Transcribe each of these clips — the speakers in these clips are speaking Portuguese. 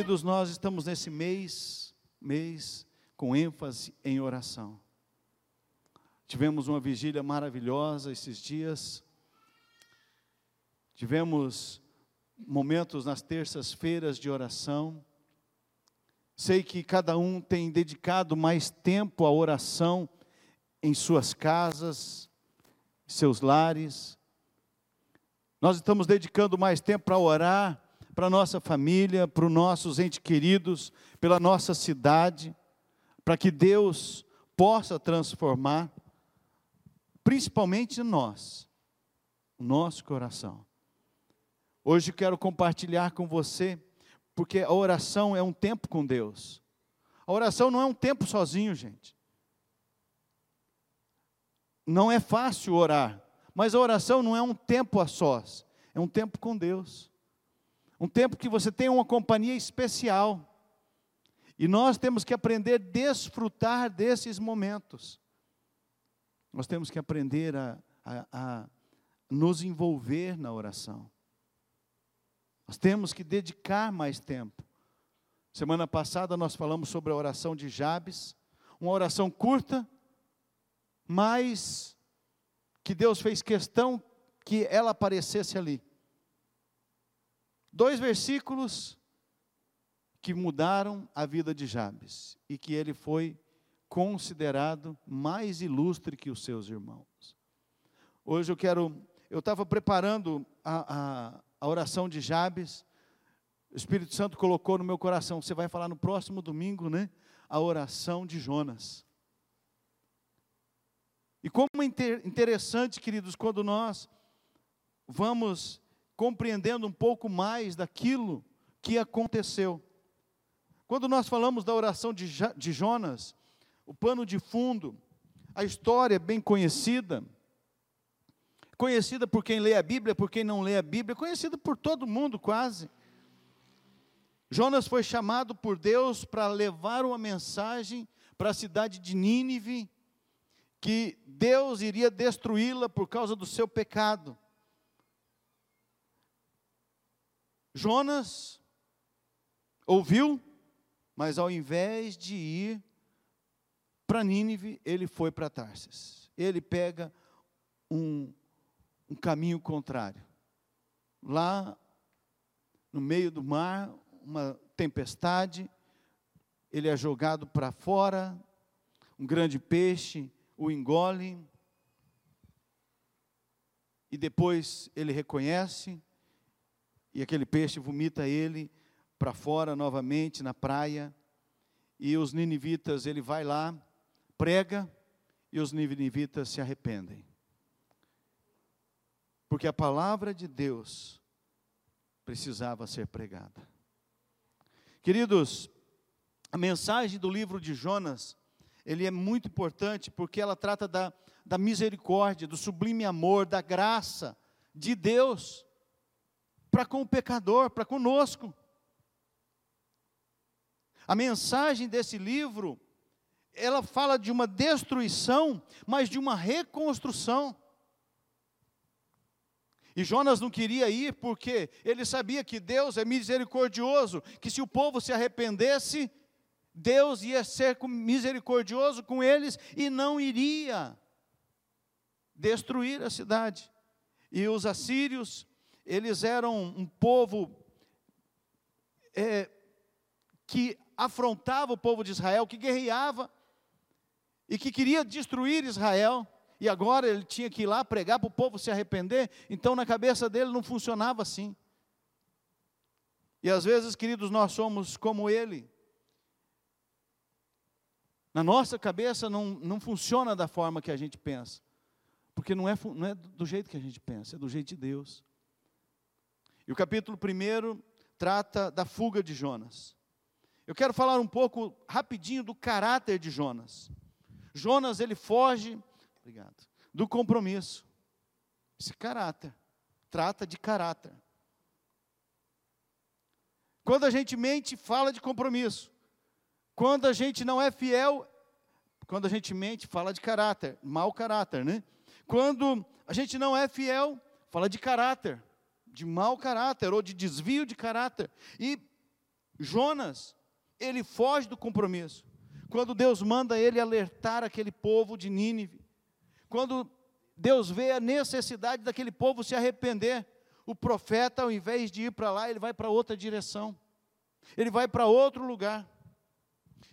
Queridos, nós estamos nesse mês, mês com ênfase em oração. Tivemos uma vigília maravilhosa esses dias. Tivemos momentos nas terças-feiras de oração. Sei que cada um tem dedicado mais tempo à oração em suas casas, seus lares. Nós estamos dedicando mais tempo para orar para a nossa família, para os nossos entes queridos, pela nossa cidade, para que Deus possa transformar, principalmente nós, o nosso coração. Hoje quero compartilhar com você, porque a oração é um tempo com Deus. A oração não é um tempo sozinho, gente. Não é fácil orar, mas a oração não é um tempo a sós, é um tempo com Deus. Um tempo que você tem uma companhia especial. E nós temos que aprender a desfrutar desses momentos. Nós temos que aprender a, a, a nos envolver na oração. Nós temos que dedicar mais tempo. Semana passada nós falamos sobre a oração de Jabes, uma oração curta, mas que Deus fez questão que ela aparecesse ali. Dois versículos que mudaram a vida de Jabes e que ele foi considerado mais ilustre que os seus irmãos. Hoje eu quero, eu estava preparando a, a, a oração de Jabes, o Espírito Santo colocou no meu coração, você vai falar no próximo domingo, né? A oração de Jonas. E como é interessante, queridos, quando nós vamos compreendendo um pouco mais daquilo que aconteceu. Quando nós falamos da oração de, de Jonas, o pano de fundo, a história é bem conhecida, conhecida por quem lê a Bíblia, por quem não lê a Bíblia, conhecida por todo mundo quase. Jonas foi chamado por Deus para levar uma mensagem para a cidade de Nínive, que Deus iria destruí-la por causa do seu pecado. Jonas ouviu, mas ao invés de ir para Nínive, ele foi para Tarsis. Ele pega um, um caminho contrário. Lá, no meio do mar, uma tempestade, ele é jogado para fora, um grande peixe o engole, e depois ele reconhece, e aquele peixe vomita ele para fora novamente na praia. E os ninivitas, ele vai lá, prega, e os ninivitas se arrependem. Porque a palavra de Deus precisava ser pregada. Queridos, a mensagem do livro de Jonas, ele é muito importante porque ela trata da, da misericórdia, do sublime amor, da graça de Deus para com o pecador, para conosco. A mensagem desse livro, ela fala de uma destruição, mas de uma reconstrução. E Jonas não queria ir porque ele sabia que Deus é misericordioso, que se o povo se arrependesse, Deus ia ser misericordioso com eles e não iria destruir a cidade. E os assírios eles eram um povo é, que afrontava o povo de Israel, que guerreava e que queria destruir Israel. E agora ele tinha que ir lá pregar para o povo se arrepender. Então na cabeça dele não funcionava assim. E às vezes, queridos, nós somos como ele. Na nossa cabeça não, não funciona da forma que a gente pensa. Porque não é, não é do jeito que a gente pensa, é do jeito de Deus. E o capítulo 1 trata da fuga de Jonas. Eu quero falar um pouco rapidinho do caráter de Jonas. Jonas, ele foge, obrigado, do compromisso. Esse caráter, trata de caráter. Quando a gente mente, fala de compromisso. Quando a gente não é fiel, quando a gente mente, fala de caráter, mau caráter, né? Quando a gente não é fiel, fala de caráter de mau caráter ou de desvio de caráter. E Jonas, ele foge do compromisso. Quando Deus manda ele alertar aquele povo de Nínive, quando Deus vê a necessidade daquele povo se arrepender, o profeta, ao invés de ir para lá, ele vai para outra direção, ele vai para outro lugar.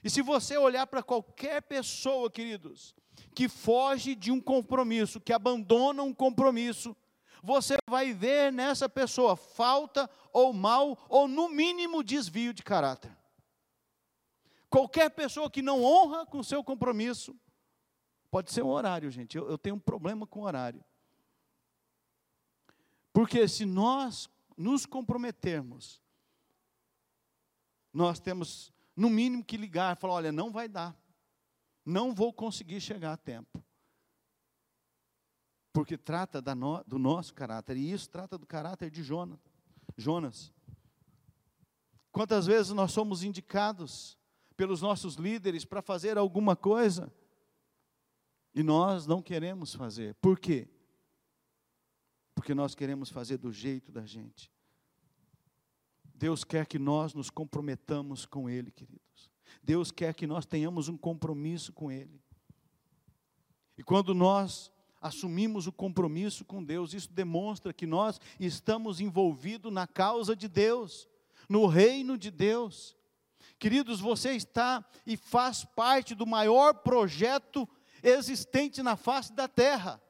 E se você olhar para qualquer pessoa, queridos, que foge de um compromisso, que abandona um compromisso, você vai ver nessa pessoa falta ou mal, ou no mínimo desvio de caráter. Qualquer pessoa que não honra com seu compromisso, pode ser um horário, gente. Eu, eu tenho um problema com horário. Porque se nós nos comprometermos, nós temos, no mínimo, que ligar e falar: olha, não vai dar, não vou conseguir chegar a tempo. Porque trata no, do nosso caráter, e isso trata do caráter de Jonas. Jonas. Quantas vezes nós somos indicados pelos nossos líderes para fazer alguma coisa e nós não queremos fazer. Por quê? Porque nós queremos fazer do jeito da gente. Deus quer que nós nos comprometamos com Ele, queridos. Deus quer que nós tenhamos um compromisso com Ele. E quando nós assumimos o compromisso com Deus, isso demonstra que nós estamos envolvidos na causa de Deus, no reino de Deus. Queridos, você está e faz parte do maior projeto existente na face da terra.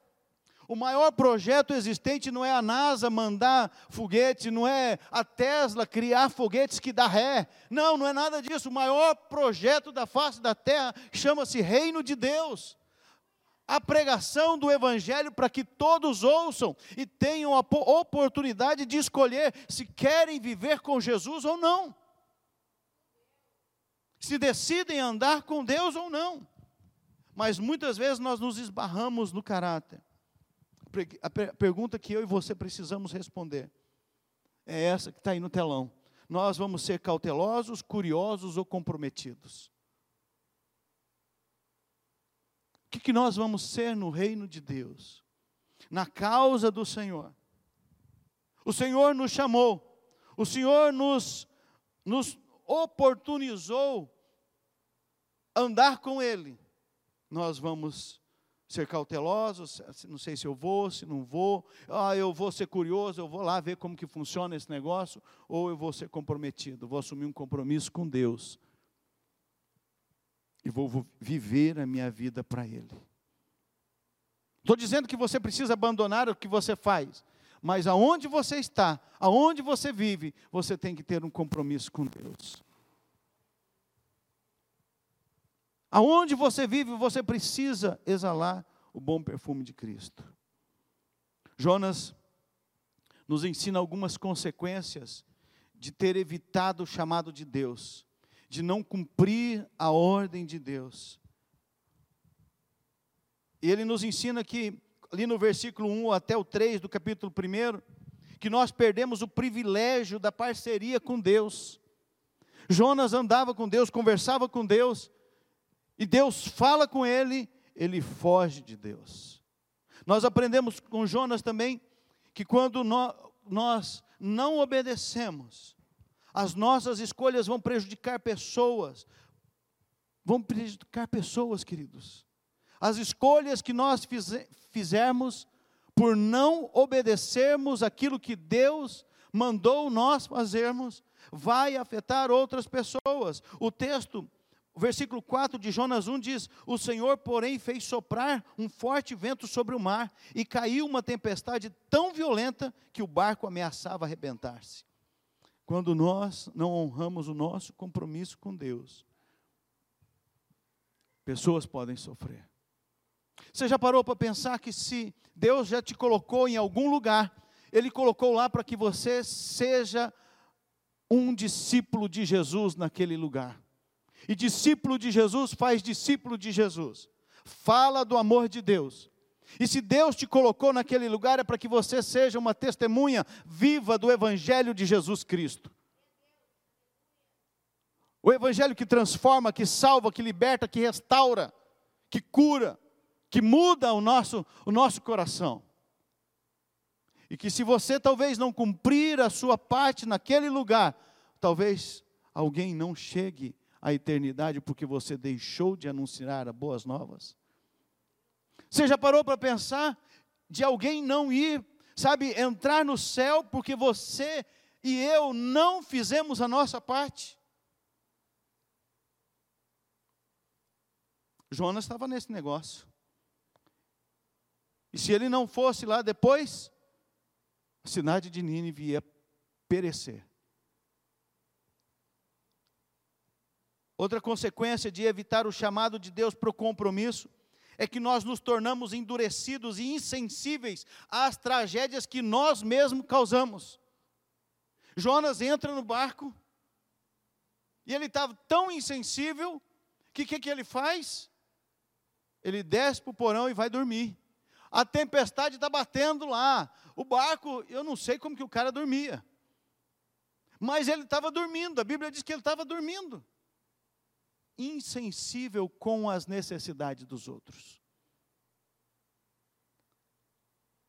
O maior projeto existente não é a NASA mandar foguete, não é a Tesla criar foguetes que dá ré. Não, não é nada disso. O maior projeto da face da terra chama-se Reino de Deus. A pregação do Evangelho para que todos ouçam e tenham a oportunidade de escolher se querem viver com Jesus ou não se decidem andar com Deus ou não. Mas muitas vezes nós nos esbarramos no caráter. A pergunta que eu e você precisamos responder é essa que está aí no telão. Nós vamos ser cautelosos, curiosos ou comprometidos? O que, que nós vamos ser no reino de Deus? Na causa do Senhor. O Senhor nos chamou, o Senhor nos, nos oportunizou andar com Ele, nós vamos ser cautelosos, não sei se eu vou, se não vou, ah, eu vou ser curioso, eu vou lá ver como que funciona esse negócio, ou eu vou ser comprometido, vou assumir um compromisso com Deus, e vou viver a minha vida para Ele. Estou dizendo que você precisa abandonar o que você faz, mas aonde você está, aonde você vive, você tem que ter um compromisso com Deus. Aonde você vive, você precisa exalar o bom perfume de Cristo. Jonas nos ensina algumas consequências de ter evitado o chamado de Deus, de não cumprir a ordem de Deus. E ele nos ensina que, ali no versículo 1 até o 3 do capítulo 1, que nós perdemos o privilégio da parceria com Deus. Jonas andava com Deus, conversava com Deus, e Deus fala com ele, ele foge de Deus. Nós aprendemos com Jonas também que quando nós não obedecemos, as nossas escolhas vão prejudicar pessoas, vão prejudicar pessoas, queridos. As escolhas que nós fizermos por não obedecermos aquilo que Deus mandou nós fazermos, vai afetar outras pessoas. O texto o versículo 4 de Jonas 1 diz: O Senhor, porém, fez soprar um forte vento sobre o mar, e caiu uma tempestade tão violenta que o barco ameaçava arrebentar-se. Quando nós não honramos o nosso compromisso com Deus, pessoas podem sofrer. Você já parou para pensar que se Deus já te colocou em algum lugar, Ele colocou lá para que você seja um discípulo de Jesus naquele lugar. E discípulo de Jesus faz discípulo de Jesus. Fala do amor de Deus. E se Deus te colocou naquele lugar é para que você seja uma testemunha viva do Evangelho de Jesus Cristo. O Evangelho que transforma, que salva, que liberta, que restaura, que cura, que muda o nosso, o nosso coração. E que se você talvez não cumprir a sua parte naquele lugar, talvez alguém não chegue à eternidade porque você deixou de anunciar as boas novas? Você já parou para pensar de alguém não ir, sabe, entrar no céu porque você e eu não fizemos a nossa parte? Jonas estava nesse negócio. E se ele não fosse lá depois, a cidade de Nínive ia perecer. Outra consequência de evitar o chamado de Deus para o compromisso é que nós nos tornamos endurecidos e insensíveis às tragédias que nós mesmos causamos. Jonas entra no barco e ele estava tão insensível que o que, que ele faz? Ele desce para o porão e vai dormir. A tempestade está batendo lá. O barco, eu não sei como que o cara dormia. Mas ele estava dormindo. A Bíblia diz que ele estava dormindo. Insensível com as necessidades dos outros.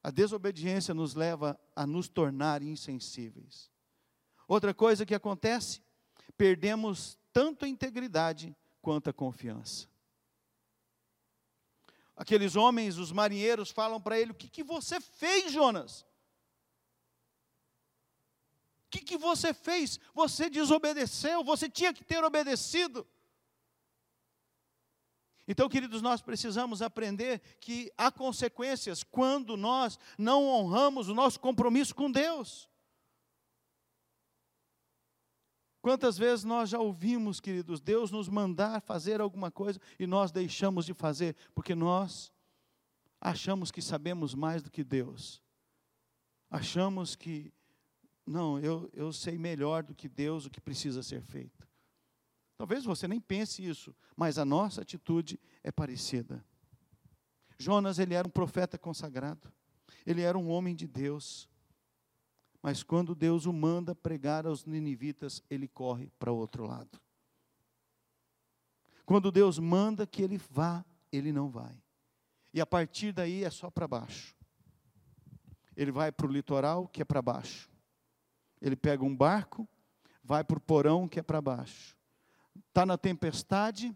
A desobediência nos leva a nos tornar insensíveis. Outra coisa que acontece, perdemos tanto a integridade quanto a confiança. Aqueles homens, os marinheiros, falam para ele: O que, que você fez, Jonas? O que, que você fez? Você desobedeceu, você tinha que ter obedecido. Então, queridos, nós precisamos aprender que há consequências quando nós não honramos o nosso compromisso com Deus. Quantas vezes nós já ouvimos, queridos, Deus nos mandar fazer alguma coisa e nós deixamos de fazer, porque nós achamos que sabemos mais do que Deus. Achamos que, não, eu, eu sei melhor do que Deus o que precisa ser feito. Talvez você nem pense isso, mas a nossa atitude é parecida. Jonas, ele era um profeta consagrado, ele era um homem de Deus. Mas quando Deus o manda pregar aos ninivitas, ele corre para o outro lado. Quando Deus manda que ele vá, ele não vai. E a partir daí é só para baixo. Ele vai para o litoral, que é para baixo. Ele pega um barco, vai para o porão, que é para baixo. Está na tempestade,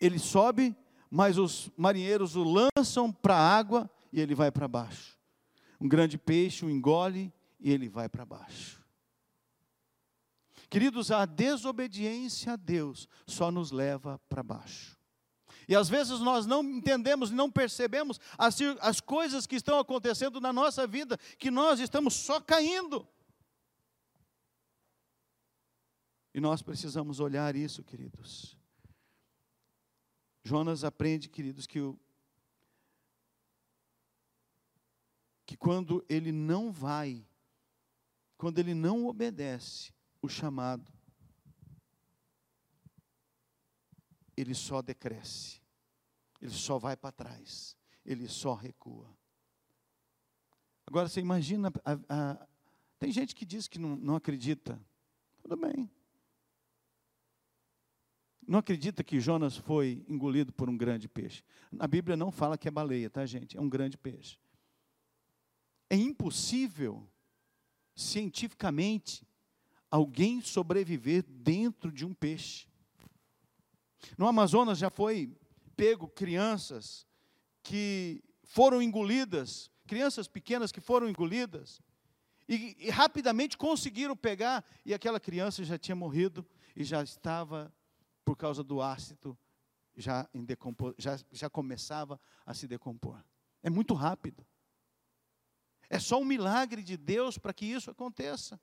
ele sobe, mas os marinheiros o lançam para a água e ele vai para baixo. Um grande peixe o engole e ele vai para baixo. Queridos, a desobediência a Deus só nos leva para baixo. E às vezes nós não entendemos, não percebemos as, as coisas que estão acontecendo na nossa vida, que nós estamos só caindo. E nós precisamos olhar isso, queridos. Jonas aprende, queridos, que o, que quando ele não vai, quando ele não obedece o chamado, ele só decresce, ele só vai para trás, ele só recua. Agora você imagina, a, a, tem gente que diz que não, não acredita, tudo bem. Não acredita que Jonas foi engolido por um grande peixe. A Bíblia não fala que é baleia, tá, gente? É um grande peixe. É impossível, cientificamente, alguém sobreviver dentro de um peixe. No Amazonas já foi pego crianças que foram engolidas, crianças pequenas que foram engolidas, e, e, rapidamente conseguiram pegar, e aquela criança já tinha morrido e já estava, por causa do ácido, já, decompor, já, já começava a se decompor. É muito rápido. É só um milagre de Deus para que isso aconteça.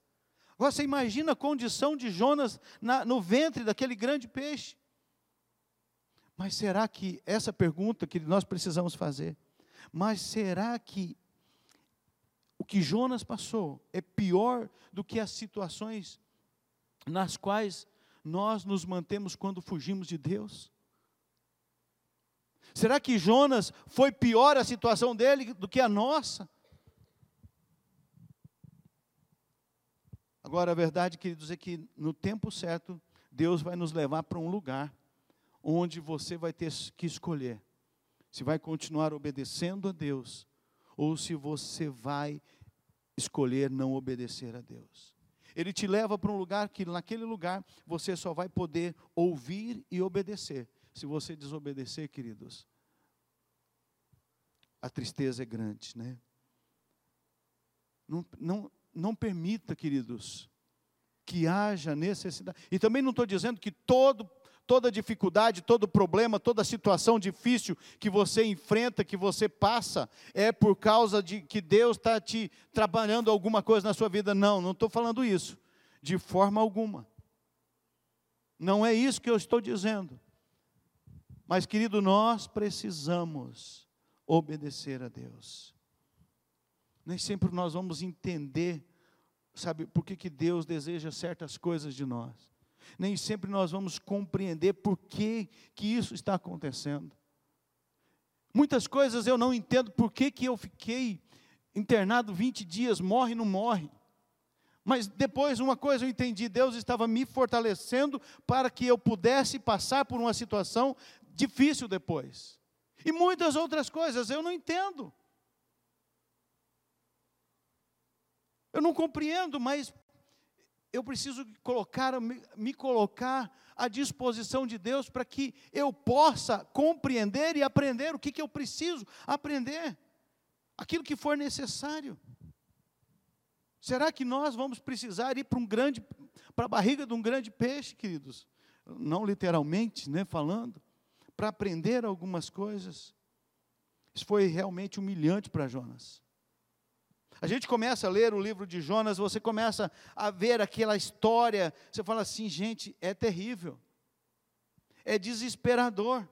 Agora você imagina a condição de Jonas na, no ventre daquele grande peixe. Mas será que essa pergunta que nós precisamos fazer, mas será que o que Jonas passou é pior do que as situações nas quais nós nos mantemos quando fugimos de Deus? Será que Jonas foi pior a situação dele do que a nossa? Agora, a verdade, queridos, é que no tempo certo, Deus vai nos levar para um lugar onde você vai ter que escolher se vai continuar obedecendo a Deus ou se você vai escolher não obedecer a Deus. Ele te leva para um lugar que, naquele lugar, você só vai poder ouvir e obedecer. Se você desobedecer, queridos, a tristeza é grande, né? Não, não, não permita, queridos, que haja necessidade. E também não estou dizendo que todo toda dificuldade, todo problema, toda situação difícil que você enfrenta, que você passa, é por causa de que Deus está te trabalhando alguma coisa na sua vida. Não, não estou falando isso, de forma alguma. Não é isso que eu estou dizendo. Mas, querido, nós precisamos obedecer a Deus. Nem sempre nós vamos entender, sabe, por que, que Deus deseja certas coisas de nós nem sempre nós vamos compreender por que, que isso está acontecendo. Muitas coisas eu não entendo por que, que eu fiquei internado 20 dias, morre não morre. Mas depois uma coisa eu entendi, Deus estava me fortalecendo para que eu pudesse passar por uma situação difícil depois. E muitas outras coisas eu não entendo. Eu não compreendo, mas eu preciso colocar, me colocar à disposição de Deus para que eu possa compreender e aprender o que, que eu preciso aprender, aquilo que for necessário. Será que nós vamos precisar ir para um grande, para a barriga de um grande peixe, queridos? Não literalmente, né, falando, para aprender algumas coisas. Isso foi realmente humilhante para Jonas. A gente começa a ler o livro de Jonas, você começa a ver aquela história, você fala assim, gente, é terrível, é desesperador.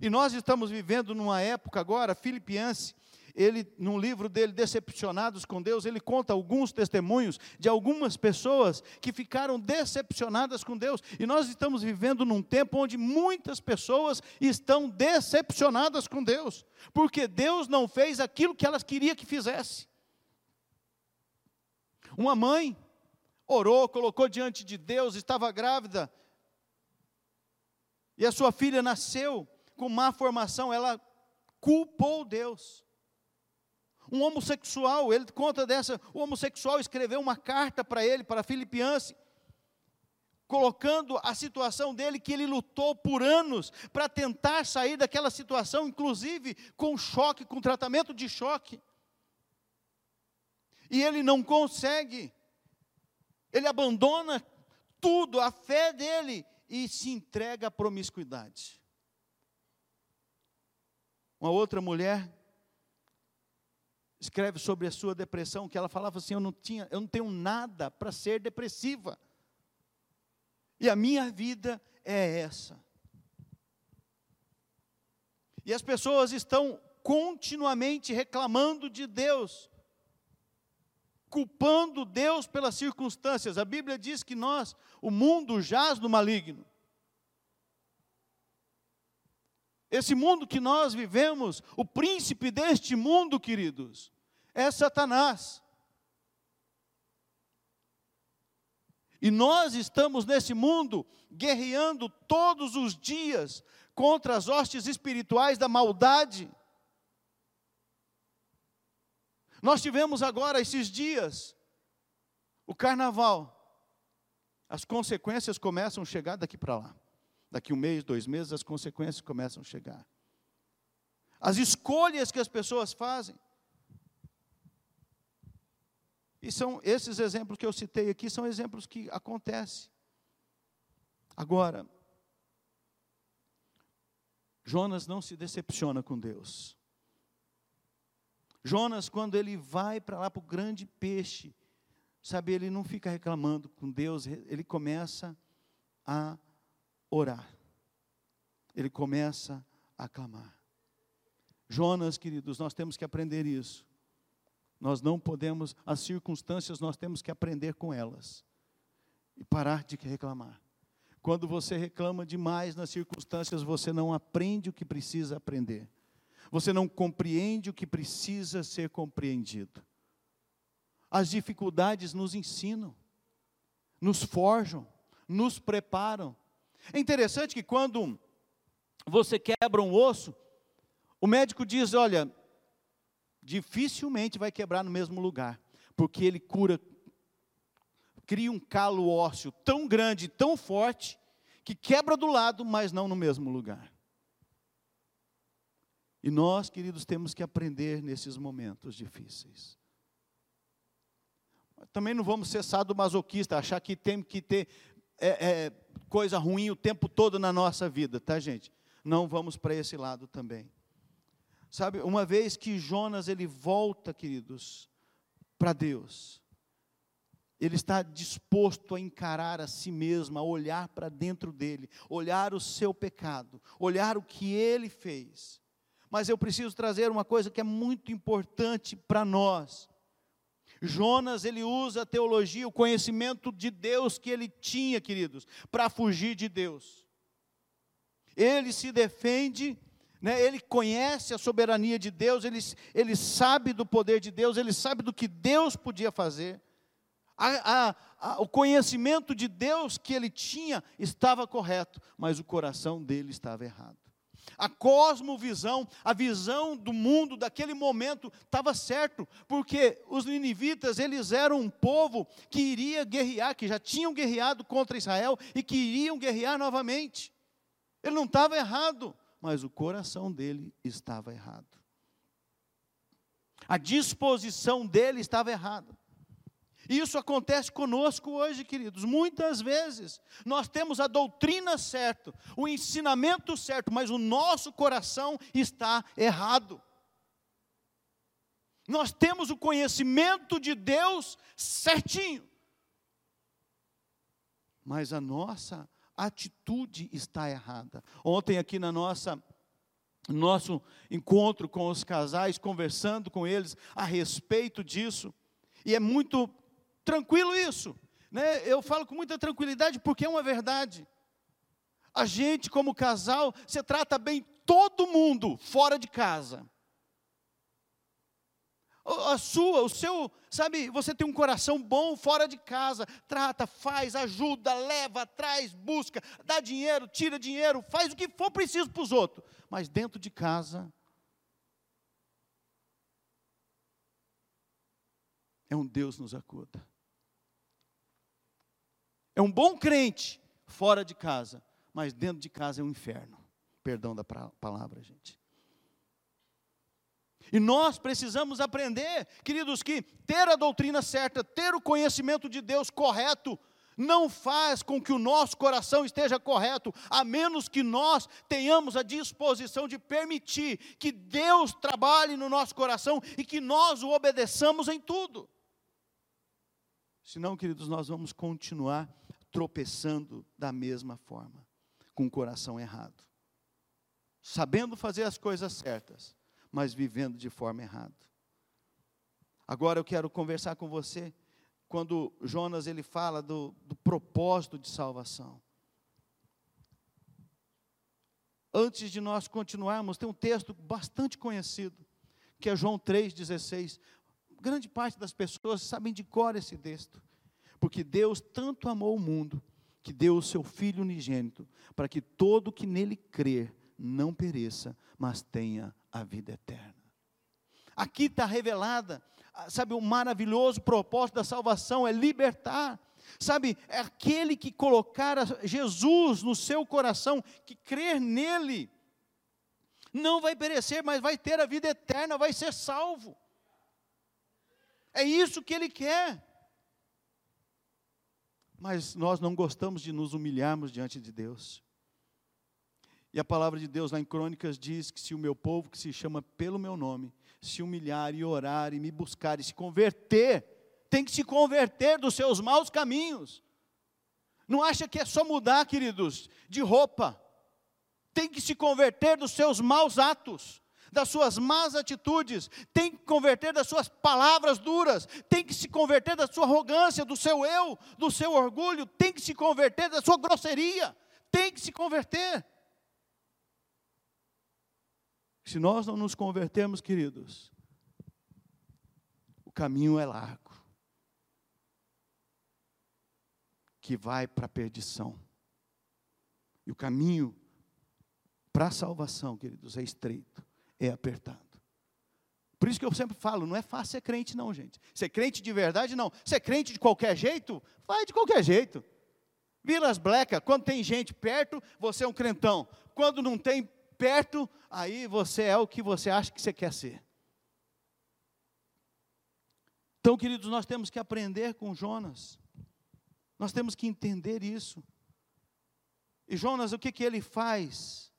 E nós estamos vivendo numa época agora, Filipiense, ele, no livro dele, Decepcionados com Deus, ele conta alguns testemunhos de algumas pessoas que ficaram decepcionadas com Deus. E nós estamos vivendo num tempo onde muitas pessoas estão decepcionadas com Deus, porque Deus não fez aquilo que elas queriam que fizesse. Uma mãe orou, colocou diante de Deus, estava grávida, e a sua filha nasceu com má formação, ela culpou Deus. Um homossexual, ele conta dessa, o homossexual escreveu uma carta para ele, para Filipianse, colocando a situação dele que ele lutou por anos para tentar sair daquela situação, inclusive com choque, com tratamento de choque. E ele não consegue. Ele abandona tudo, a fé dele e se entrega à promiscuidade. Uma outra mulher escreve sobre a sua depressão, que ela falava assim: eu não tinha, eu não tenho nada para ser depressiva. E a minha vida é essa. E as pessoas estão continuamente reclamando de Deus, culpando Deus pelas circunstâncias. A Bíblia diz que nós, o mundo jaz no maligno. Esse mundo que nós vivemos, o príncipe deste mundo, queridos, é Satanás. E nós estamos nesse mundo guerreando todos os dias contra as hostes espirituais da maldade. Nós tivemos agora, esses dias, o carnaval. As consequências começam a chegar daqui para lá. Daqui um mês, dois meses, as consequências começam a chegar. As escolhas que as pessoas fazem. E são esses exemplos que eu citei aqui, são exemplos que acontecem. Agora, Jonas não se decepciona com Deus. Jonas, quando ele vai para lá para o grande peixe, sabe, ele não fica reclamando com Deus, ele começa a orar. Ele começa a clamar. Jonas, queridos, nós temos que aprender isso. Nós não podemos, as circunstâncias nós temos que aprender com elas e parar de reclamar. Quando você reclama demais nas circunstâncias, você não aprende o que precisa aprender. Você não compreende o que precisa ser compreendido. As dificuldades nos ensinam, nos forjam, nos preparam é interessante que quando você quebra um osso, o médico diz: olha, dificilmente vai quebrar no mesmo lugar, porque ele cura cria um calo ósseo tão grande, tão forte, que quebra do lado, mas não no mesmo lugar. E nós, queridos, temos que aprender nesses momentos difíceis. Também não vamos ser sadomasoquista, achar que tem que ter é, é, coisa ruim o tempo todo na nossa vida, tá, gente? Não vamos para esse lado também. Sabe, uma vez que Jonas ele volta, queridos, para Deus, ele está disposto a encarar a si mesmo, a olhar para dentro dele, olhar o seu pecado, olhar o que ele fez. Mas eu preciso trazer uma coisa que é muito importante para nós. Jonas, ele usa a teologia, o conhecimento de Deus que ele tinha, queridos, para fugir de Deus. Ele se defende, né, ele conhece a soberania de Deus, ele, ele sabe do poder de Deus, ele sabe do que Deus podia fazer a, a, a, o conhecimento de Deus que ele tinha estava correto, mas o coração dele estava errado. A cosmovisão, a visão do mundo daquele momento estava certo, porque os ninivitas, eles eram um povo que iria guerrear, que já tinham guerreado contra Israel e que iriam guerrear novamente. Ele não estava errado, mas o coração dele estava errado. A disposição dele estava errada. Isso acontece conosco hoje, queridos. Muitas vezes nós temos a doutrina certa, o ensinamento certo, mas o nosso coração está errado. Nós temos o conhecimento de Deus certinho, mas a nossa atitude está errada. Ontem aqui na nossa nosso encontro com os casais, conversando com eles a respeito disso, e é muito tranquilo isso. Né? Eu falo com muita tranquilidade porque é uma verdade. A gente, como casal, você trata bem todo mundo fora de casa. A sua, o seu, sabe, você tem um coração bom fora de casa, trata, faz, ajuda, leva, traz, busca, dá dinheiro, tira dinheiro, faz o que for preciso para os outros. Mas dentro de casa, é um Deus nos acuda. É um bom crente fora de casa, mas dentro de casa é um inferno. Perdão da palavra, gente. E nós precisamos aprender, queridos, que ter a doutrina certa, ter o conhecimento de Deus correto, não faz com que o nosso coração esteja correto, a menos que nós tenhamos a disposição de permitir que Deus trabalhe no nosso coração e que nós o obedeçamos em tudo. Senão, queridos, nós vamos continuar tropeçando da mesma forma, com o coração errado. Sabendo fazer as coisas certas, mas vivendo de forma errada. Agora eu quero conversar com você quando Jonas ele fala do, do propósito de salvação. Antes de nós continuarmos, tem um texto bastante conhecido, que é João 3,16. Grande parte das pessoas sabem de cor esse texto. Porque Deus tanto amou o mundo, que deu o seu Filho unigênito, para que todo que nele crer não pereça, mas tenha a vida eterna. Aqui está revelada, ah, sabe, o maravilhoso propósito da salvação é libertar. Sabe, é aquele que colocar Jesus no seu coração, que crer nele, não vai perecer, mas vai ter a vida eterna, vai ser salvo. É isso que ele quer mas nós não gostamos de nos humilharmos diante de Deus. E a palavra de Deus lá em Crônicas diz que se o meu povo, que se chama pelo meu nome, se humilhar e orar e me buscar e se converter, tem que se converter dos seus maus caminhos. Não acha que é só mudar, queridos, de roupa. Tem que se converter dos seus maus atos das suas más atitudes, tem que converter das suas palavras duras, tem que se converter da sua arrogância, do seu eu, do seu orgulho, tem que se converter da sua grosseria, tem que se converter. Se nós não nos convertermos, queridos, o caminho é largo, que vai para a perdição. E o caminho para a salvação, queridos, é estreito é apertado. Por isso que eu sempre falo, não é fácil ser crente, não, gente. Ser crente de verdade, não. Ser crente de qualquer jeito, vai de qualquer jeito. Vilas Bleca, quando tem gente perto, você é um crentão. Quando não tem perto, aí você é o que você acha que você quer ser. Então, queridos, nós temos que aprender com Jonas. Nós temos que entender isso. E Jonas, o que, que ele faz?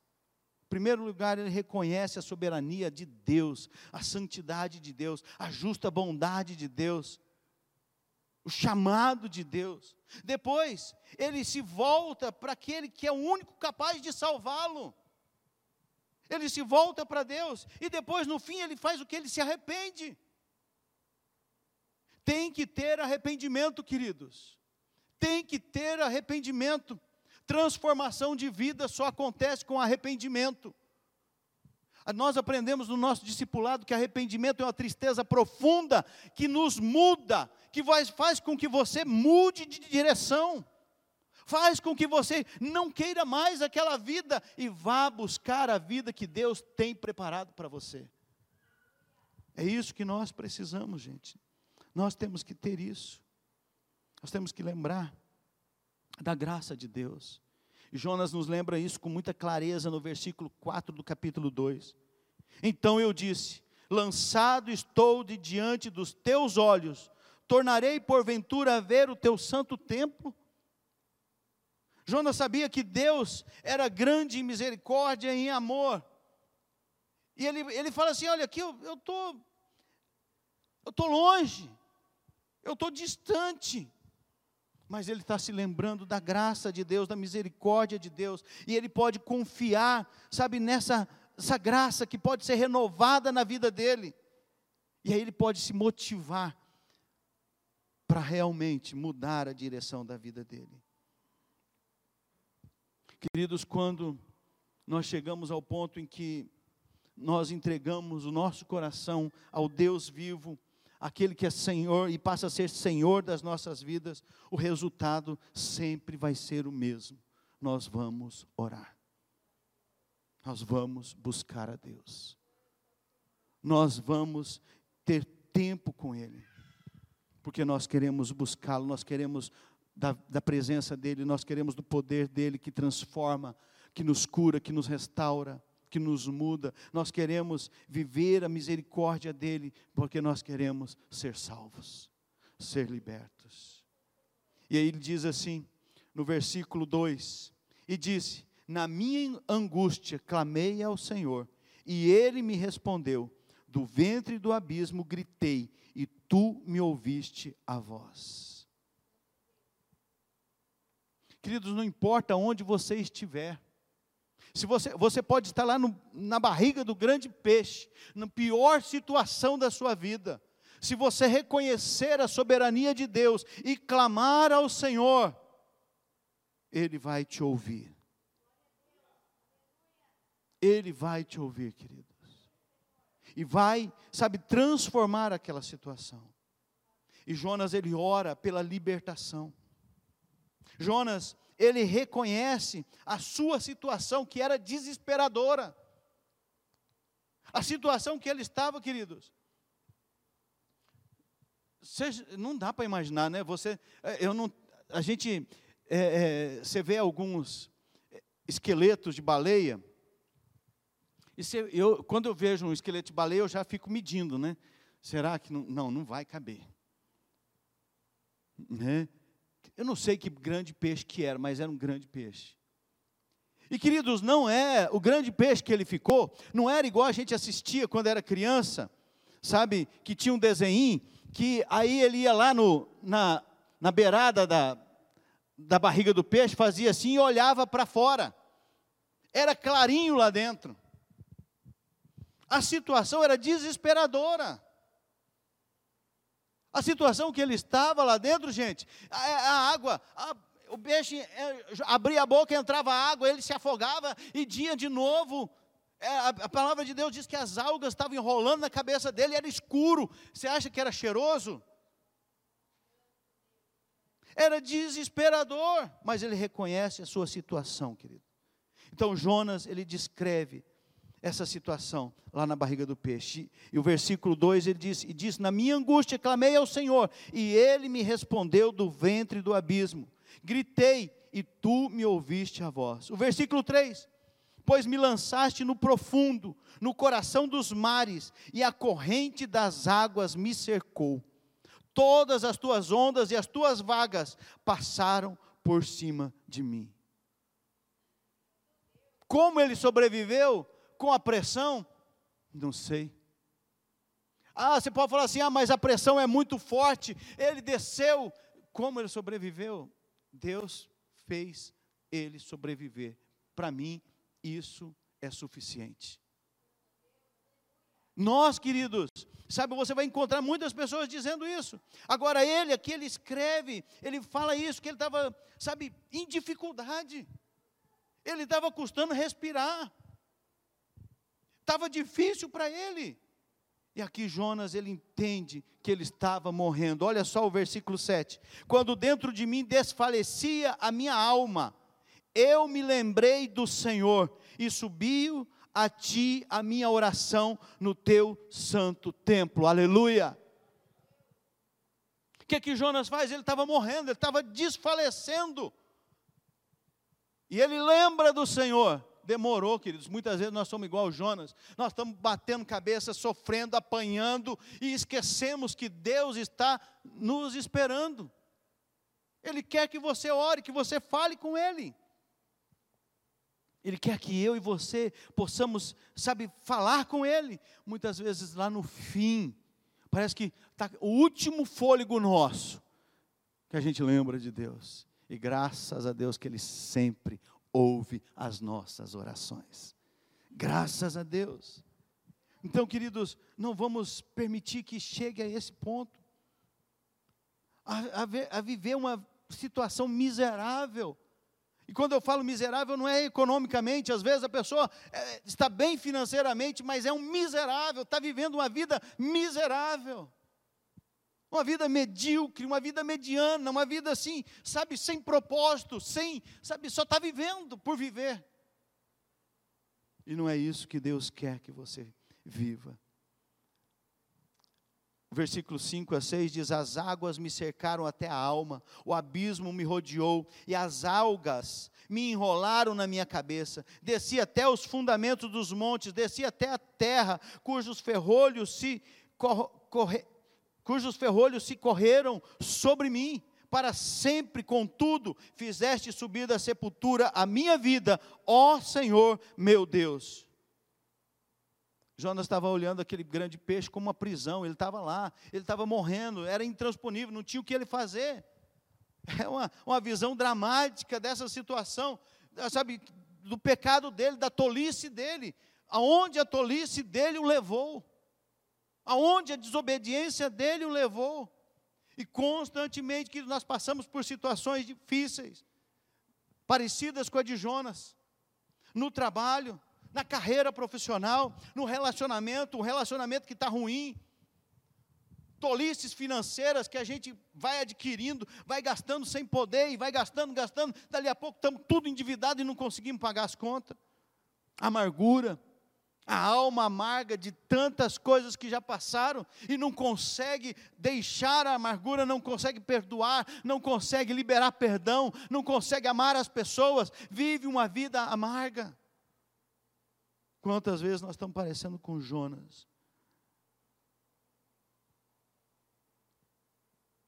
Primeiro lugar, ele reconhece a soberania de Deus, a santidade de Deus, a justa bondade de Deus, o chamado de Deus. Depois, ele se volta para aquele que é o único capaz de salvá-lo. Ele se volta para Deus e depois, no fim, ele faz o que? Ele se arrepende. Tem que ter arrependimento, queridos. Tem que ter arrependimento. Transformação de vida só acontece com arrependimento. Nós aprendemos no nosso discipulado que arrependimento é uma tristeza profunda que nos muda, que faz, faz com que você mude de direção, faz com que você não queira mais aquela vida e vá buscar a vida que Deus tem preparado para você. É isso que nós precisamos, gente. Nós temos que ter isso. Nós temos que lembrar da graça de Deus. Jonas nos lembra isso com muita clareza no versículo 4 do capítulo 2. Então eu disse: Lançado estou de diante dos teus olhos, tornarei porventura a ver o teu santo templo? Jonas sabia que Deus era grande em misericórdia e em amor. E ele, ele fala assim: Olha, aqui eu estou eu tô longe, eu estou distante. Mas ele está se lembrando da graça de Deus, da misericórdia de Deus, e ele pode confiar, sabe, nessa essa graça que pode ser renovada na vida dele. E aí ele pode se motivar para realmente mudar a direção da vida dele. Queridos, quando nós chegamos ao ponto em que nós entregamos o nosso coração ao Deus vivo, aquele que é Senhor e passa a ser Senhor das nossas vidas, o resultado sempre vai ser o mesmo. Nós vamos orar. Nós vamos buscar a Deus. Nós vamos ter tempo com Ele. Porque nós queremos buscá-lo, nós queremos da, da presença dEle, nós queremos do poder dEle que transforma, que nos cura, que nos restaura que nos muda. Nós queremos viver a misericórdia dele, porque nós queremos ser salvos, ser libertos. E aí ele diz assim, no versículo 2: E disse: Na minha angústia clamei ao Senhor, e ele me respondeu. Do ventre do abismo gritei, e tu me ouviste a voz. Queridos, não importa onde você estiver, se você, você pode estar lá no, na barriga do grande peixe, na pior situação da sua vida. Se você reconhecer a soberania de Deus e clamar ao Senhor, Ele vai te ouvir. Ele vai te ouvir, queridos. E vai, sabe, transformar aquela situação. E Jonas, ele ora pela libertação. Jonas, ele reconhece a sua situação, que era desesperadora. A situação que ele estava, queridos. Seja, não dá para imaginar, né? Você, é, eu não, a gente, é, é, você vê alguns esqueletos de baleia. E se, eu, quando eu vejo um esqueleto de baleia, eu já fico medindo, né? Será que não? Não, não vai caber. Né? Eu não sei que grande peixe que era, mas era um grande peixe. E queridos, não é o grande peixe que ele ficou, não era igual a gente assistia quando era criança, sabe? Que tinha um desenho, que aí ele ia lá no, na, na beirada da, da barriga do peixe, fazia assim e olhava para fora. Era clarinho lá dentro. A situação era desesperadora. A situação que ele estava lá dentro, gente, a, a água, a, o peixe é, abria a boca, entrava água, ele se afogava e dia de novo. É, a, a, palavra de Deus diz que as algas estavam enrolando na cabeça dele, era escuro. Você acha que era cheiroso? Era desesperador, mas ele reconhece a sua situação, querido. Então Jonas, ele descreve essa situação lá na barriga do peixe. E o versículo 2 ele diz: E diz: Na minha angústia clamei ao Senhor, e ele me respondeu do ventre do abismo. Gritei, e tu me ouviste a voz. O versículo 3: Pois me lançaste no profundo, no coração dos mares, e a corrente das águas me cercou. Todas as tuas ondas e as tuas vagas passaram por cima de mim. Como ele sobreviveu com a pressão? Não sei. Ah, você pode falar assim: ah, mas a pressão é muito forte. Ele desceu. Como ele sobreviveu? Deus fez ele sobreviver. Para mim, isso é suficiente. Nós, queridos, sabe, você vai encontrar muitas pessoas dizendo isso. Agora, ele aqui, ele escreve, ele fala isso, que ele estava, sabe, em dificuldade. Ele estava custando respirar. Estava difícil para ele. E aqui Jonas, ele entende que ele estava morrendo. Olha só o versículo 7. Quando dentro de mim desfalecia a minha alma, eu me lembrei do Senhor e subiu a ti a minha oração no teu santo templo. Aleluia. O que que Jonas faz? Ele estava morrendo, ele estava desfalecendo. E ele lembra do Senhor. Demorou, queridos. Muitas vezes nós somos igual Jonas. Nós estamos batendo cabeça, sofrendo, apanhando e esquecemos que Deus está nos esperando. Ele quer que você ore, que você fale com Ele. Ele quer que eu e você possamos, sabe, falar com Ele. Muitas vezes lá no fim, parece que está o último fôlego nosso, que a gente lembra de Deus. E graças a Deus que Ele sempre ouve as nossas orações. Graças a Deus. Então, queridos, não vamos permitir que chegue a esse ponto, a, a, a viver uma situação miserável e quando eu falo miserável, não é economicamente, às vezes a pessoa é, está bem financeiramente, mas é um miserável, está vivendo uma vida miserável. Uma vida medíocre, uma vida mediana, uma vida assim, sabe, sem propósito, sem, sabe, só está vivendo por viver. E não é isso que Deus quer que você viva. Versículo 5 a 6 diz: As águas me cercaram até a alma, o abismo me rodeou, e as algas me enrolaram na minha cabeça. Desci até os fundamentos dos montes, desci até a terra, cujos ferrolhos se, corre, cujos ferrolhos se correram sobre mim. Para sempre, contudo, fizeste subir da sepultura a minha vida, ó Senhor meu Deus. Jonas estava olhando aquele grande peixe como uma prisão, ele estava lá, ele estava morrendo, era intransponível, não tinha o que ele fazer. É uma, uma visão dramática dessa situação, sabe, do pecado dele, da tolice dele, aonde a tolice dele o levou, aonde a desobediência dele o levou. E constantemente que nós passamos por situações difíceis, parecidas com a de Jonas, no trabalho, na carreira profissional, no relacionamento, um relacionamento que está ruim, tolices financeiras que a gente vai adquirindo, vai gastando sem poder e vai gastando, gastando, dali a pouco estamos tudo endividado e não conseguimos pagar as contas. Amargura, a alma amarga de tantas coisas que já passaram e não consegue deixar a amargura, não consegue perdoar, não consegue liberar perdão, não consegue amar as pessoas, vive uma vida amarga. Quantas vezes nós estamos parecendo com Jonas?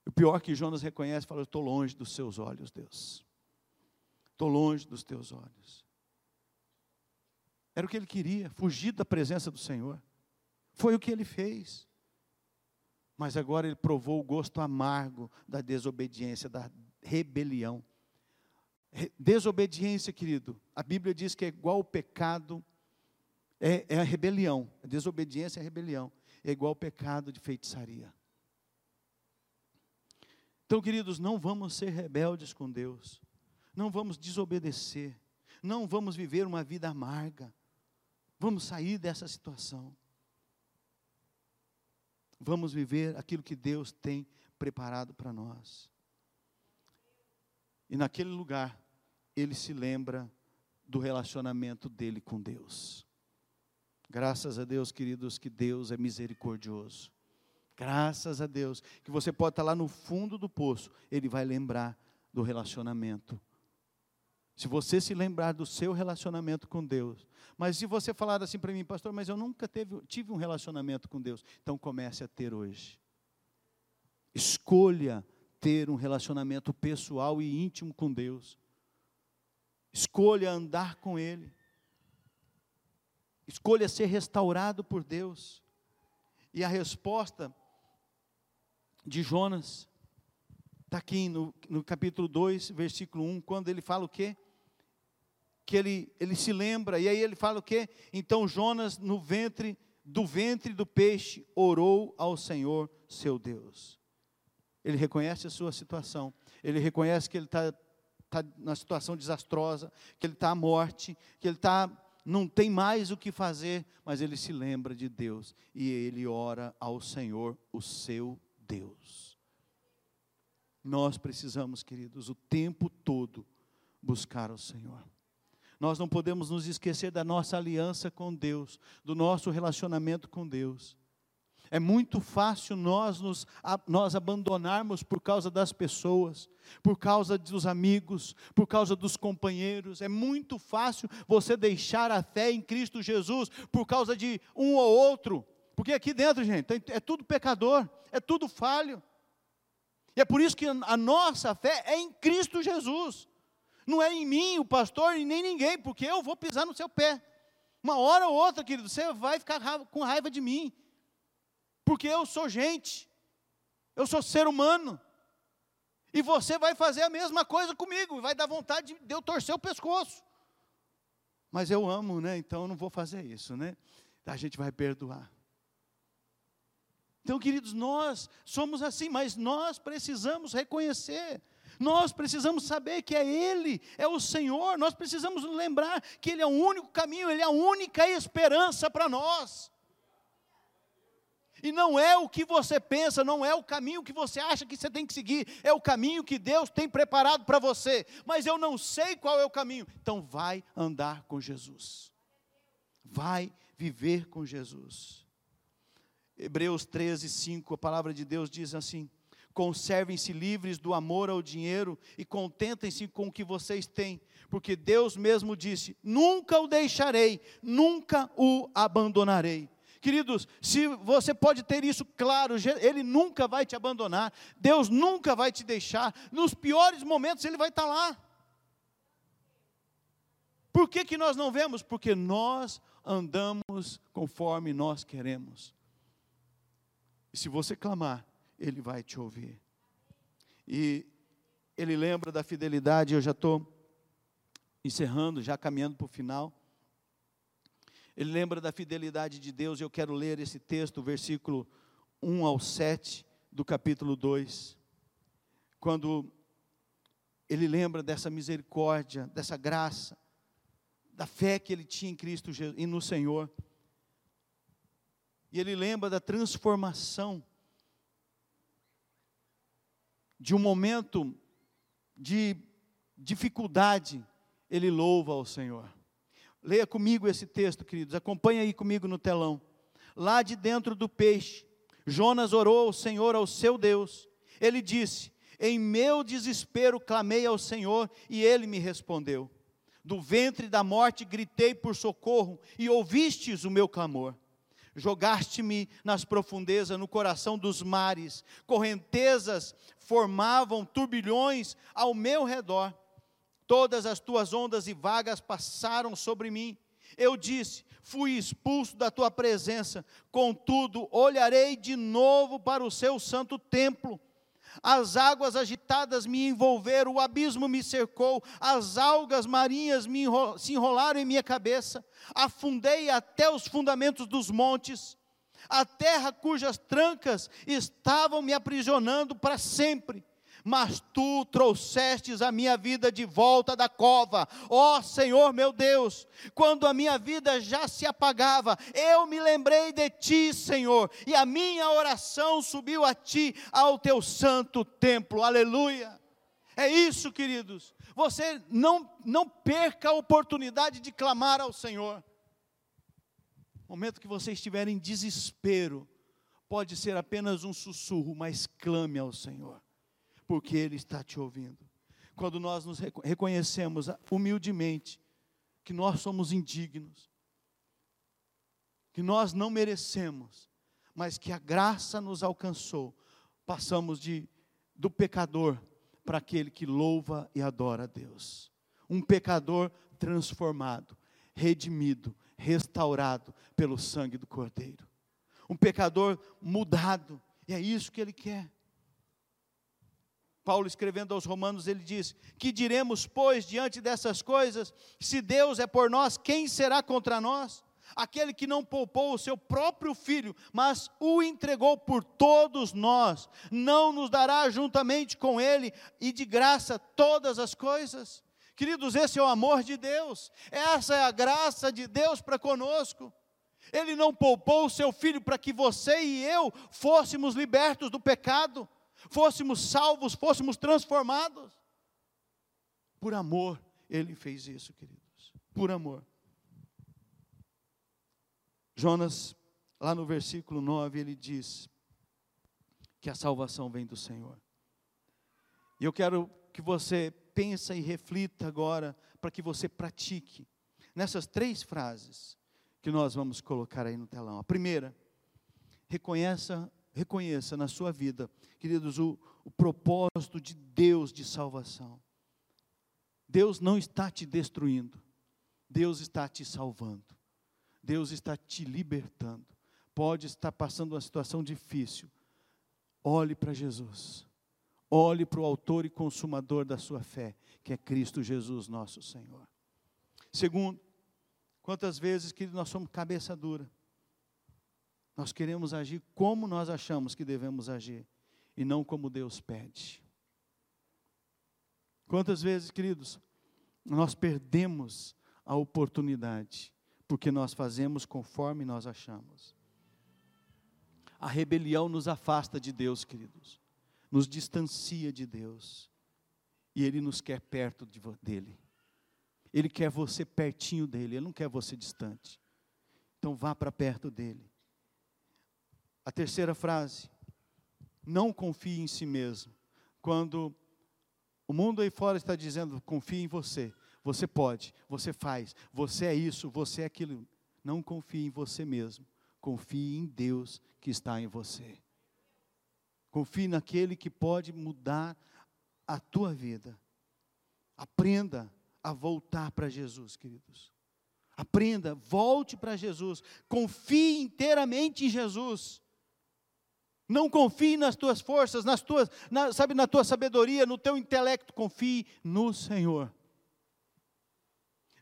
O pior que Jonas reconhece, fala: Eu estou longe dos seus olhos, Deus. Estou longe dos teus olhos. Era o que ele queria, fugir da presença do Senhor. Foi o que ele fez. Mas agora ele provou o gosto amargo da desobediência, da rebelião. Desobediência, querido, a Bíblia diz que é igual o pecado é, é a rebelião. A desobediência é a rebelião. É igual ao pecado de feitiçaria. Então, queridos, não vamos ser rebeldes com Deus. Não vamos desobedecer. Não vamos viver uma vida amarga. Vamos sair dessa situação. Vamos viver aquilo que Deus tem preparado para nós. E naquele lugar, ele se lembra do relacionamento dele com Deus. Graças a Deus, queridos, que Deus é misericordioso. Graças a Deus, que você pode estar lá no fundo do poço, Ele vai lembrar do relacionamento. Se você se lembrar do seu relacionamento com Deus, mas se você falar assim para mim, pastor, mas eu nunca teve, tive um relacionamento com Deus, então comece a ter hoje. Escolha ter um relacionamento pessoal e íntimo com Deus. Escolha andar com Ele. Escolha ser restaurado por Deus. E a resposta de Jonas está aqui no, no capítulo 2, versículo 1, quando ele fala o quê? Que ele, ele se lembra, e aí ele fala o quê? Então Jonas, no ventre, do ventre do peixe, orou ao Senhor seu Deus. Ele reconhece a sua situação, ele reconhece que ele está tá na situação desastrosa, que ele está à morte, que ele está não tem mais o que fazer, mas ele se lembra de Deus e ele ora ao Senhor, o seu Deus. Nós precisamos, queridos, o tempo todo buscar o Senhor. Nós não podemos nos esquecer da nossa aliança com Deus, do nosso relacionamento com Deus. É muito fácil nós nos nós abandonarmos por causa das pessoas, por causa dos amigos, por causa dos companheiros. É muito fácil você deixar a fé em Cristo Jesus por causa de um ou outro. Porque aqui dentro, gente, é tudo pecador, é tudo falho. E é por isso que a nossa fé é em Cristo Jesus. Não é em mim, o pastor, e nem ninguém, porque eu vou pisar no seu pé. Uma hora ou outra, querido, você vai ficar com raiva de mim porque eu sou gente, eu sou ser humano, e você vai fazer a mesma coisa comigo, vai dar vontade de eu torcer o pescoço. Mas eu amo, né? Então eu não vou fazer isso, né? A gente vai perdoar. Então, queridos, nós somos assim, mas nós precisamos reconhecer, nós precisamos saber que é Ele, é o Senhor, nós precisamos lembrar que Ele é o único caminho, Ele é a única esperança para nós. E não é o que você pensa, não é o caminho que você acha que você tem que seguir, é o caminho que Deus tem preparado para você. Mas eu não sei qual é o caminho. Então vai andar com Jesus. Vai viver com Jesus. Hebreus 13, 5, a palavra de Deus diz assim: Conservem-se livres do amor ao dinheiro e contentem-se com o que vocês têm, porque Deus mesmo disse: Nunca o deixarei, nunca o abandonarei. Queridos, se você pode ter isso claro, Ele nunca vai te abandonar, Deus nunca vai te deixar, nos piores momentos Ele vai estar lá. Por que, que nós não vemos? Porque nós andamos conforme nós queremos. E se você clamar, Ele vai te ouvir. E Ele lembra da fidelidade, eu já estou encerrando, já caminhando para o final. Ele lembra da fidelidade de Deus, eu quero ler esse texto, versículo 1 ao 7 do capítulo 2. Quando ele lembra dessa misericórdia, dessa graça, da fé que ele tinha em Cristo e no Senhor. E ele lembra da transformação de um momento de dificuldade, ele louva ao Senhor. Leia comigo esse texto, queridos. Acompanhe aí comigo no telão. Lá de dentro do peixe, Jonas orou ao Senhor, ao seu Deus. Ele disse: Em meu desespero clamei ao Senhor e ele me respondeu. Do ventre da morte gritei por socorro e ouvistes o meu clamor. Jogaste-me nas profundezas, no coração dos mares, correntezas formavam turbilhões ao meu redor todas as tuas ondas e vagas passaram sobre mim. Eu disse: Fui expulso da tua presença, contudo, olharei de novo para o seu santo templo. As águas agitadas me envolveram, o abismo me cercou, as algas marinhas me enrol se enrolaram em minha cabeça, afundei até os fundamentos dos montes, a terra cujas trancas estavam me aprisionando para sempre mas tu trouxestes a minha vida de volta da cova. Ó oh, Senhor meu Deus, quando a minha vida já se apagava, eu me lembrei de ti, Senhor, e a minha oração subiu a ti, ao teu santo templo. Aleluia. É isso, queridos. Você não não perca a oportunidade de clamar ao Senhor. momento que você estiver em desespero, pode ser apenas um sussurro, mas clame ao Senhor, porque Ele está te ouvindo. Quando nós nos reconhecemos humildemente que nós somos indignos, que nós não merecemos, mas que a graça nos alcançou, passamos de do pecador para aquele que louva e adora a Deus. Um pecador transformado, redimido, restaurado pelo sangue do Cordeiro. Um pecador mudado, e é isso que ele quer. Paulo escrevendo aos Romanos, ele diz: Que diremos, pois, diante dessas coisas? Se Deus é por nós, quem será contra nós? Aquele que não poupou o seu próprio filho, mas o entregou por todos nós, não nos dará juntamente com ele e de graça todas as coisas? Queridos, esse é o amor de Deus, essa é a graça de Deus para conosco. Ele não poupou o seu filho para que você e eu fôssemos libertos do pecado, fôssemos salvos, fôssemos transformados. Por amor, ele fez isso, queridos, por amor. Jonas, lá no versículo 9, ele diz que a salvação vem do Senhor. E eu quero que você pensa e reflita agora para que você pratique nessas três frases que nós vamos colocar aí no telão. A primeira, reconheça, reconheça na sua vida, queridos, o, o propósito de Deus de salvação. Deus não está te destruindo, Deus está te salvando. Deus está te libertando. Pode estar passando uma situação difícil. Olhe para Jesus. Olhe para o autor e consumador da sua fé, que é Cristo Jesus, nosso Senhor. Segundo, quantas vezes que nós somos cabeça dura. Nós queremos agir como nós achamos que devemos agir e não como Deus pede. Quantas vezes, queridos, nós perdemos a oportunidade porque nós fazemos conforme nós achamos. A rebelião nos afasta de Deus, queridos nos distancia de Deus. E Ele nos quer perto de, dele. Ele quer você pertinho dele, Ele não quer você distante. Então vá para perto dele. A terceira frase, não confie em si mesmo. Quando o mundo aí fora está dizendo, confie em você, você pode, você faz, você é isso, você é aquilo. Não confie em você mesmo, confie em Deus que está em você. Confie naquele que pode mudar a tua vida. Aprenda a voltar para Jesus, queridos. Aprenda, volte para Jesus. Confie inteiramente em Jesus. Não confie nas tuas forças, nas tuas, na, sabe, na tua sabedoria, no teu intelecto. Confie no Senhor.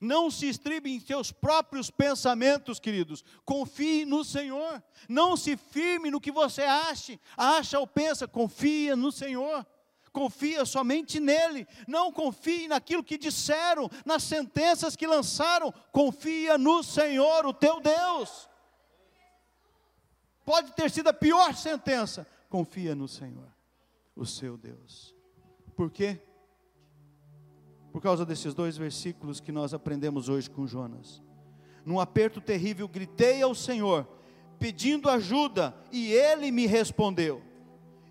Não se estribe em seus próprios pensamentos, queridos. Confie no Senhor. Não se firme no que você ache, acha ou pensa. Confia no Senhor. Confia somente nele. Não confie naquilo que disseram, nas sentenças que lançaram. Confia no Senhor, o teu Deus. Pode ter sido a pior sentença. Confia no Senhor, o seu Deus. Por quê? por causa desses dois versículos que nós aprendemos hoje com Jonas. Num aperto terrível, gritei ao Senhor, pedindo ajuda, e ele me respondeu.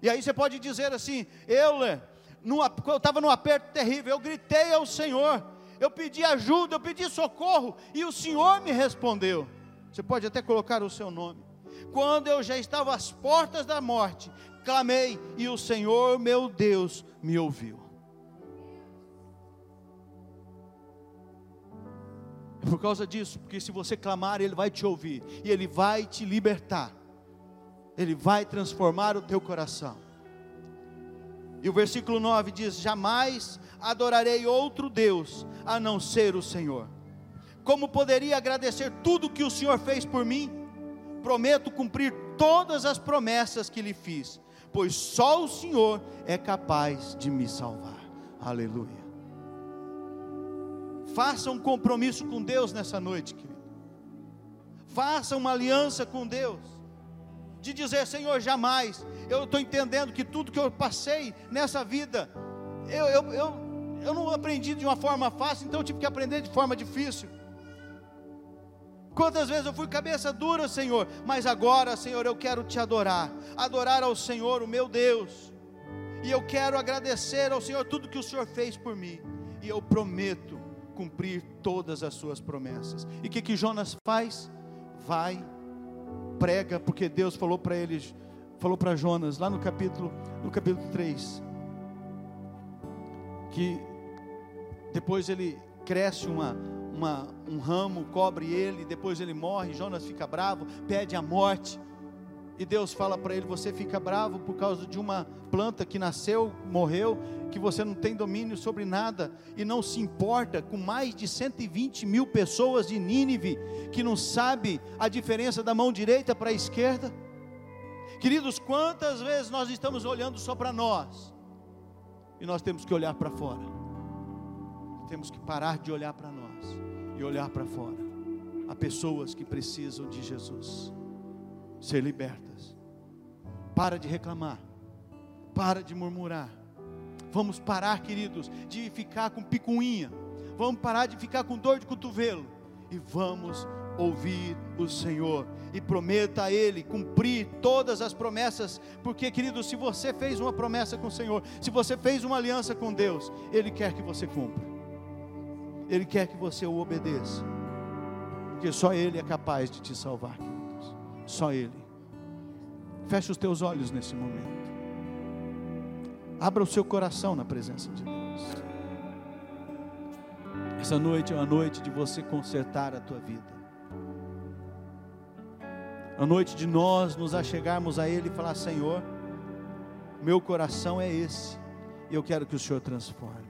E aí você pode dizer assim: eu, eu estava num aperto terrível, eu gritei ao Senhor, eu pedi ajuda, eu pedi socorro, e o Senhor me respondeu. Você pode até colocar o seu nome. Quando eu já estava às portas da morte, clamei, e o Senhor, meu Deus, me ouviu. É por causa disso, porque se você clamar, Ele vai te ouvir e Ele vai te libertar, Ele vai transformar o teu coração. E o versículo 9 diz: Jamais adorarei outro Deus a não ser o Senhor. Como poderia agradecer tudo que o Senhor fez por mim? Prometo cumprir todas as promessas que lhe fiz, pois só o Senhor é capaz de me salvar. Aleluia. Faça um compromisso com Deus nessa noite, querido. Faça uma aliança com Deus. De dizer, Senhor, jamais. Eu estou entendendo que tudo que eu passei nessa vida, eu, eu, eu, eu não aprendi de uma forma fácil, então eu tive que aprender de forma difícil. Quantas vezes eu fui cabeça dura, Senhor, mas agora, Senhor, eu quero te adorar, adorar ao Senhor, o meu Deus, e eu quero agradecer ao Senhor tudo que o Senhor fez por mim, e eu prometo cumprir todas as suas promessas. E o que, que Jonas faz? Vai, prega, porque Deus falou para eles, falou para Jonas, lá no capítulo, no capítulo 3, que depois ele cresce uma, uma, um ramo, cobre ele, depois ele morre, Jonas fica bravo, pede a morte. E Deus fala para ele: Você fica bravo por causa de uma planta que nasceu, morreu, que você não tem domínio sobre nada e não se importa com mais de 120 mil pessoas de Nínive que não sabe a diferença da mão direita para a esquerda. Queridos, quantas vezes nós estamos olhando só para nós e nós temos que olhar para fora, temos que parar de olhar para nós e olhar para fora. Há pessoas que precisam de Jesus ser libertas. Para de reclamar, para de murmurar. Vamos parar, queridos, de ficar com picuinha. Vamos parar de ficar com dor de cotovelo e vamos ouvir o Senhor e prometa a Ele cumprir todas as promessas, porque, querido, se você fez uma promessa com o Senhor, se você fez uma aliança com Deus, Ele quer que você cumpra. Ele quer que você o obedeça. Porque só Ele é capaz de te salvar, queridos. Só Ele. Feche os teus olhos nesse momento. Abra o seu coração na presença de Deus. Essa noite é uma noite de você consertar a tua vida. A noite de nós nos achegarmos a Ele e falar: Senhor, meu coração é esse, e eu quero que o Senhor transforme.